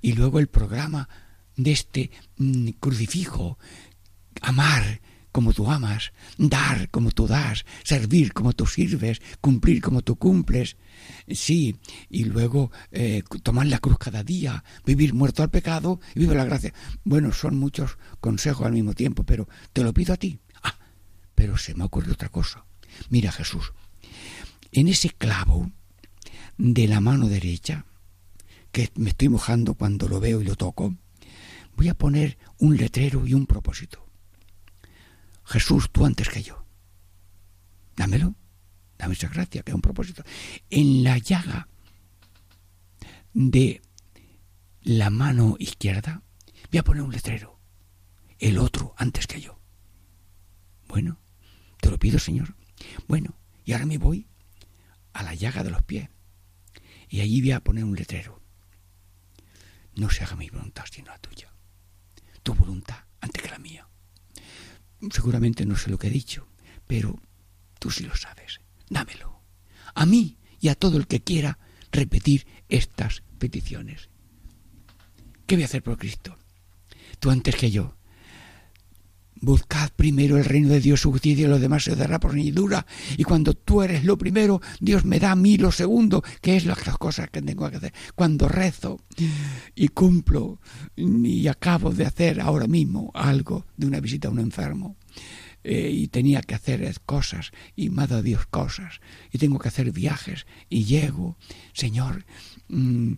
Y luego el programa de este mm, crucifijo, amar como tú amas, dar como tú das, servir como tú sirves, cumplir como tú cumples, sí, y luego eh, tomar la cruz cada día, vivir muerto al pecado y vivir la gracia. Bueno, son muchos consejos al mismo tiempo, pero te lo pido a ti. Ah, pero se me ocurre otra cosa. Mira Jesús, en ese clavo de la mano derecha, que me estoy mojando cuando lo veo y lo toco, voy a poner un letrero y un propósito. Jesús, tú antes que yo. Dámelo, dame esa gracia, que es un propósito. En la llaga de la mano izquierda voy a poner un letrero. El otro antes que yo. Bueno, te lo pido, Señor. Bueno, y ahora me voy a la llaga de los pies. Y allí voy a poner un letrero. No se haga mi voluntad sino la tuya. Tu voluntad antes que la mía. Seguramente no sé lo que he dicho, pero tú sí lo sabes. Dámelo. A mí y a todo el que quiera repetir estas peticiones. ¿Qué voy a hacer por Cristo? Tú antes que yo, Buscad primero el reino de Dios, su justicia y lo demás se dará por añadidura. Y cuando tú eres lo primero, Dios me da a mí lo segundo, que es las cosas que tengo que hacer. Cuando rezo y cumplo y acabo de hacer ahora mismo algo de una visita a un enfermo, eh, y tenía que hacer cosas y me ha Dios cosas y tengo que hacer viajes y llego, Señor, mm,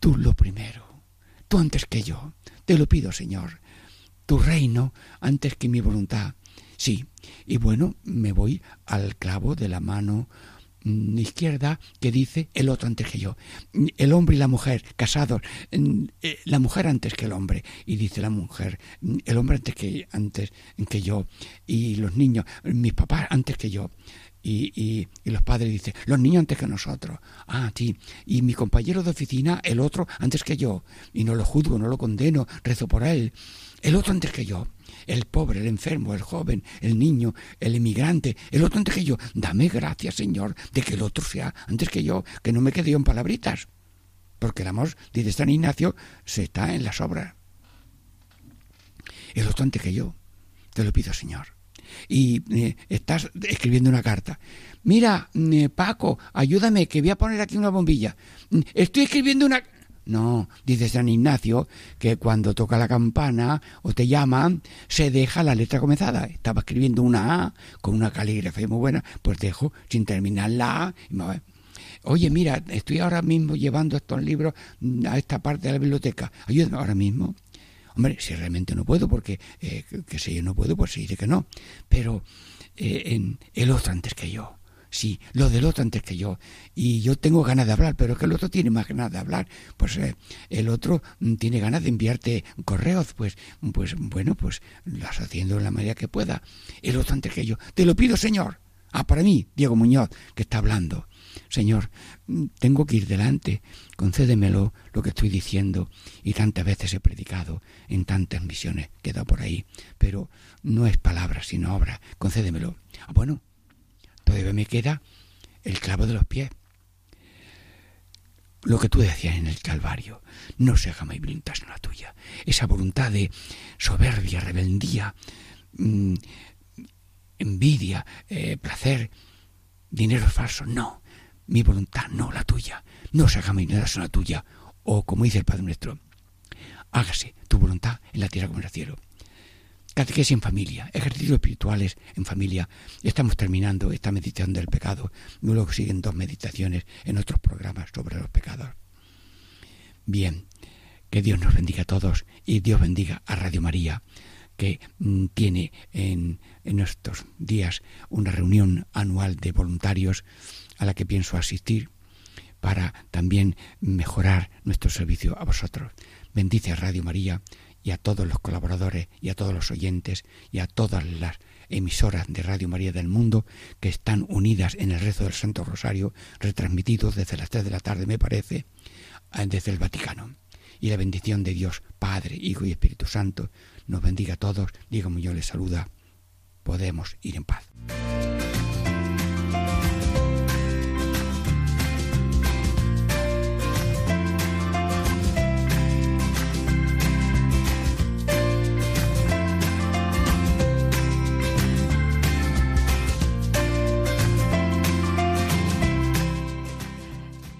tú lo primero, tú antes que yo, te lo pido, Señor tu reino antes que mi voluntad. Sí, y bueno, me voy al clavo de la mano mm, izquierda que dice el otro antes que yo. El hombre y la mujer casados, mm, eh, la mujer antes que el hombre y dice la mujer, mm, el hombre antes que antes que yo y los niños, mis papás antes que yo. Y, y, y, los padres dicen, los niños antes que nosotros. Ah, sí. Y mi compañero de oficina, el otro antes que yo. Y no lo juzgo, no lo condeno, rezo por él el otro antes que yo, el pobre, el enfermo, el joven, el niño, el emigrante, el otro antes que yo. Dame gracias, Señor, de que el otro sea antes que yo, que no me quede yo en palabritas. Porque el amor, dice San Ignacio, se está en las obras. El otro antes que yo. Te lo pido, Señor. Y eh, estás escribiendo una carta. Mira, eh, Paco, ayúdame, que voy a poner aquí una bombilla. Estoy escribiendo una... No, dice San Ignacio que cuando toca la campana o te llaman, se deja la letra comenzada. Estaba escribiendo una A con una caligrafía muy buena, pues dejo sin terminar la A. Y me Oye, mira, estoy ahora mismo llevando estos libros a esta parte de la biblioteca. Ayúdame ahora mismo. Hombre, si realmente no puedo, porque eh, que si yo no puedo, pues se dice que no. Pero eh, en el otro antes que yo sí, lo del otro antes que yo. Y yo tengo ganas de hablar, pero es que el otro tiene más ganas de hablar. Pues eh, el otro mm, tiene ganas de enviarte correos, pues, pues bueno, pues las haciendo en la manera que pueda. El otro antes que yo. Te lo pido, Señor. Ah, para mí, Diego Muñoz, que está hablando. Señor, tengo que ir delante, concédemelo lo que estoy diciendo y tantas veces he predicado en tantas misiones que he dado por ahí, pero no es palabra sino obra, concédemelo. Ah, bueno, Todavía me queda el clavo de los pies. Lo que tú decías en el Calvario, no se haga mi voluntad sino la tuya. Esa voluntad de soberbia, rebeldía, mm, envidia, eh, placer, dinero falso. No, mi voluntad, no la tuya. No se haga mi voluntad sino la tuya. O como dice el Padre nuestro, hágase tu voluntad en la tierra como en el cielo. Catequesis en familia, ejercicios espirituales en familia. Estamos terminando esta meditación del pecado. Luego siguen dos meditaciones en otros programas sobre los pecados. Bien, que Dios nos bendiga a todos y Dios bendiga a Radio María, que mm, tiene en, en estos días una reunión anual de voluntarios a la que pienso asistir para también mejorar nuestro servicio a vosotros. Bendice a Radio María y a todos los colaboradores y a todos los oyentes y a todas las emisoras de Radio María del mundo que están unidas en el rezo del Santo Rosario, retransmitido desde las 3 de la tarde, me parece, desde el Vaticano. Y la bendición de Dios, Padre, Hijo y Espíritu Santo, nos bendiga a todos. Diego yo les saluda. Podemos ir en paz.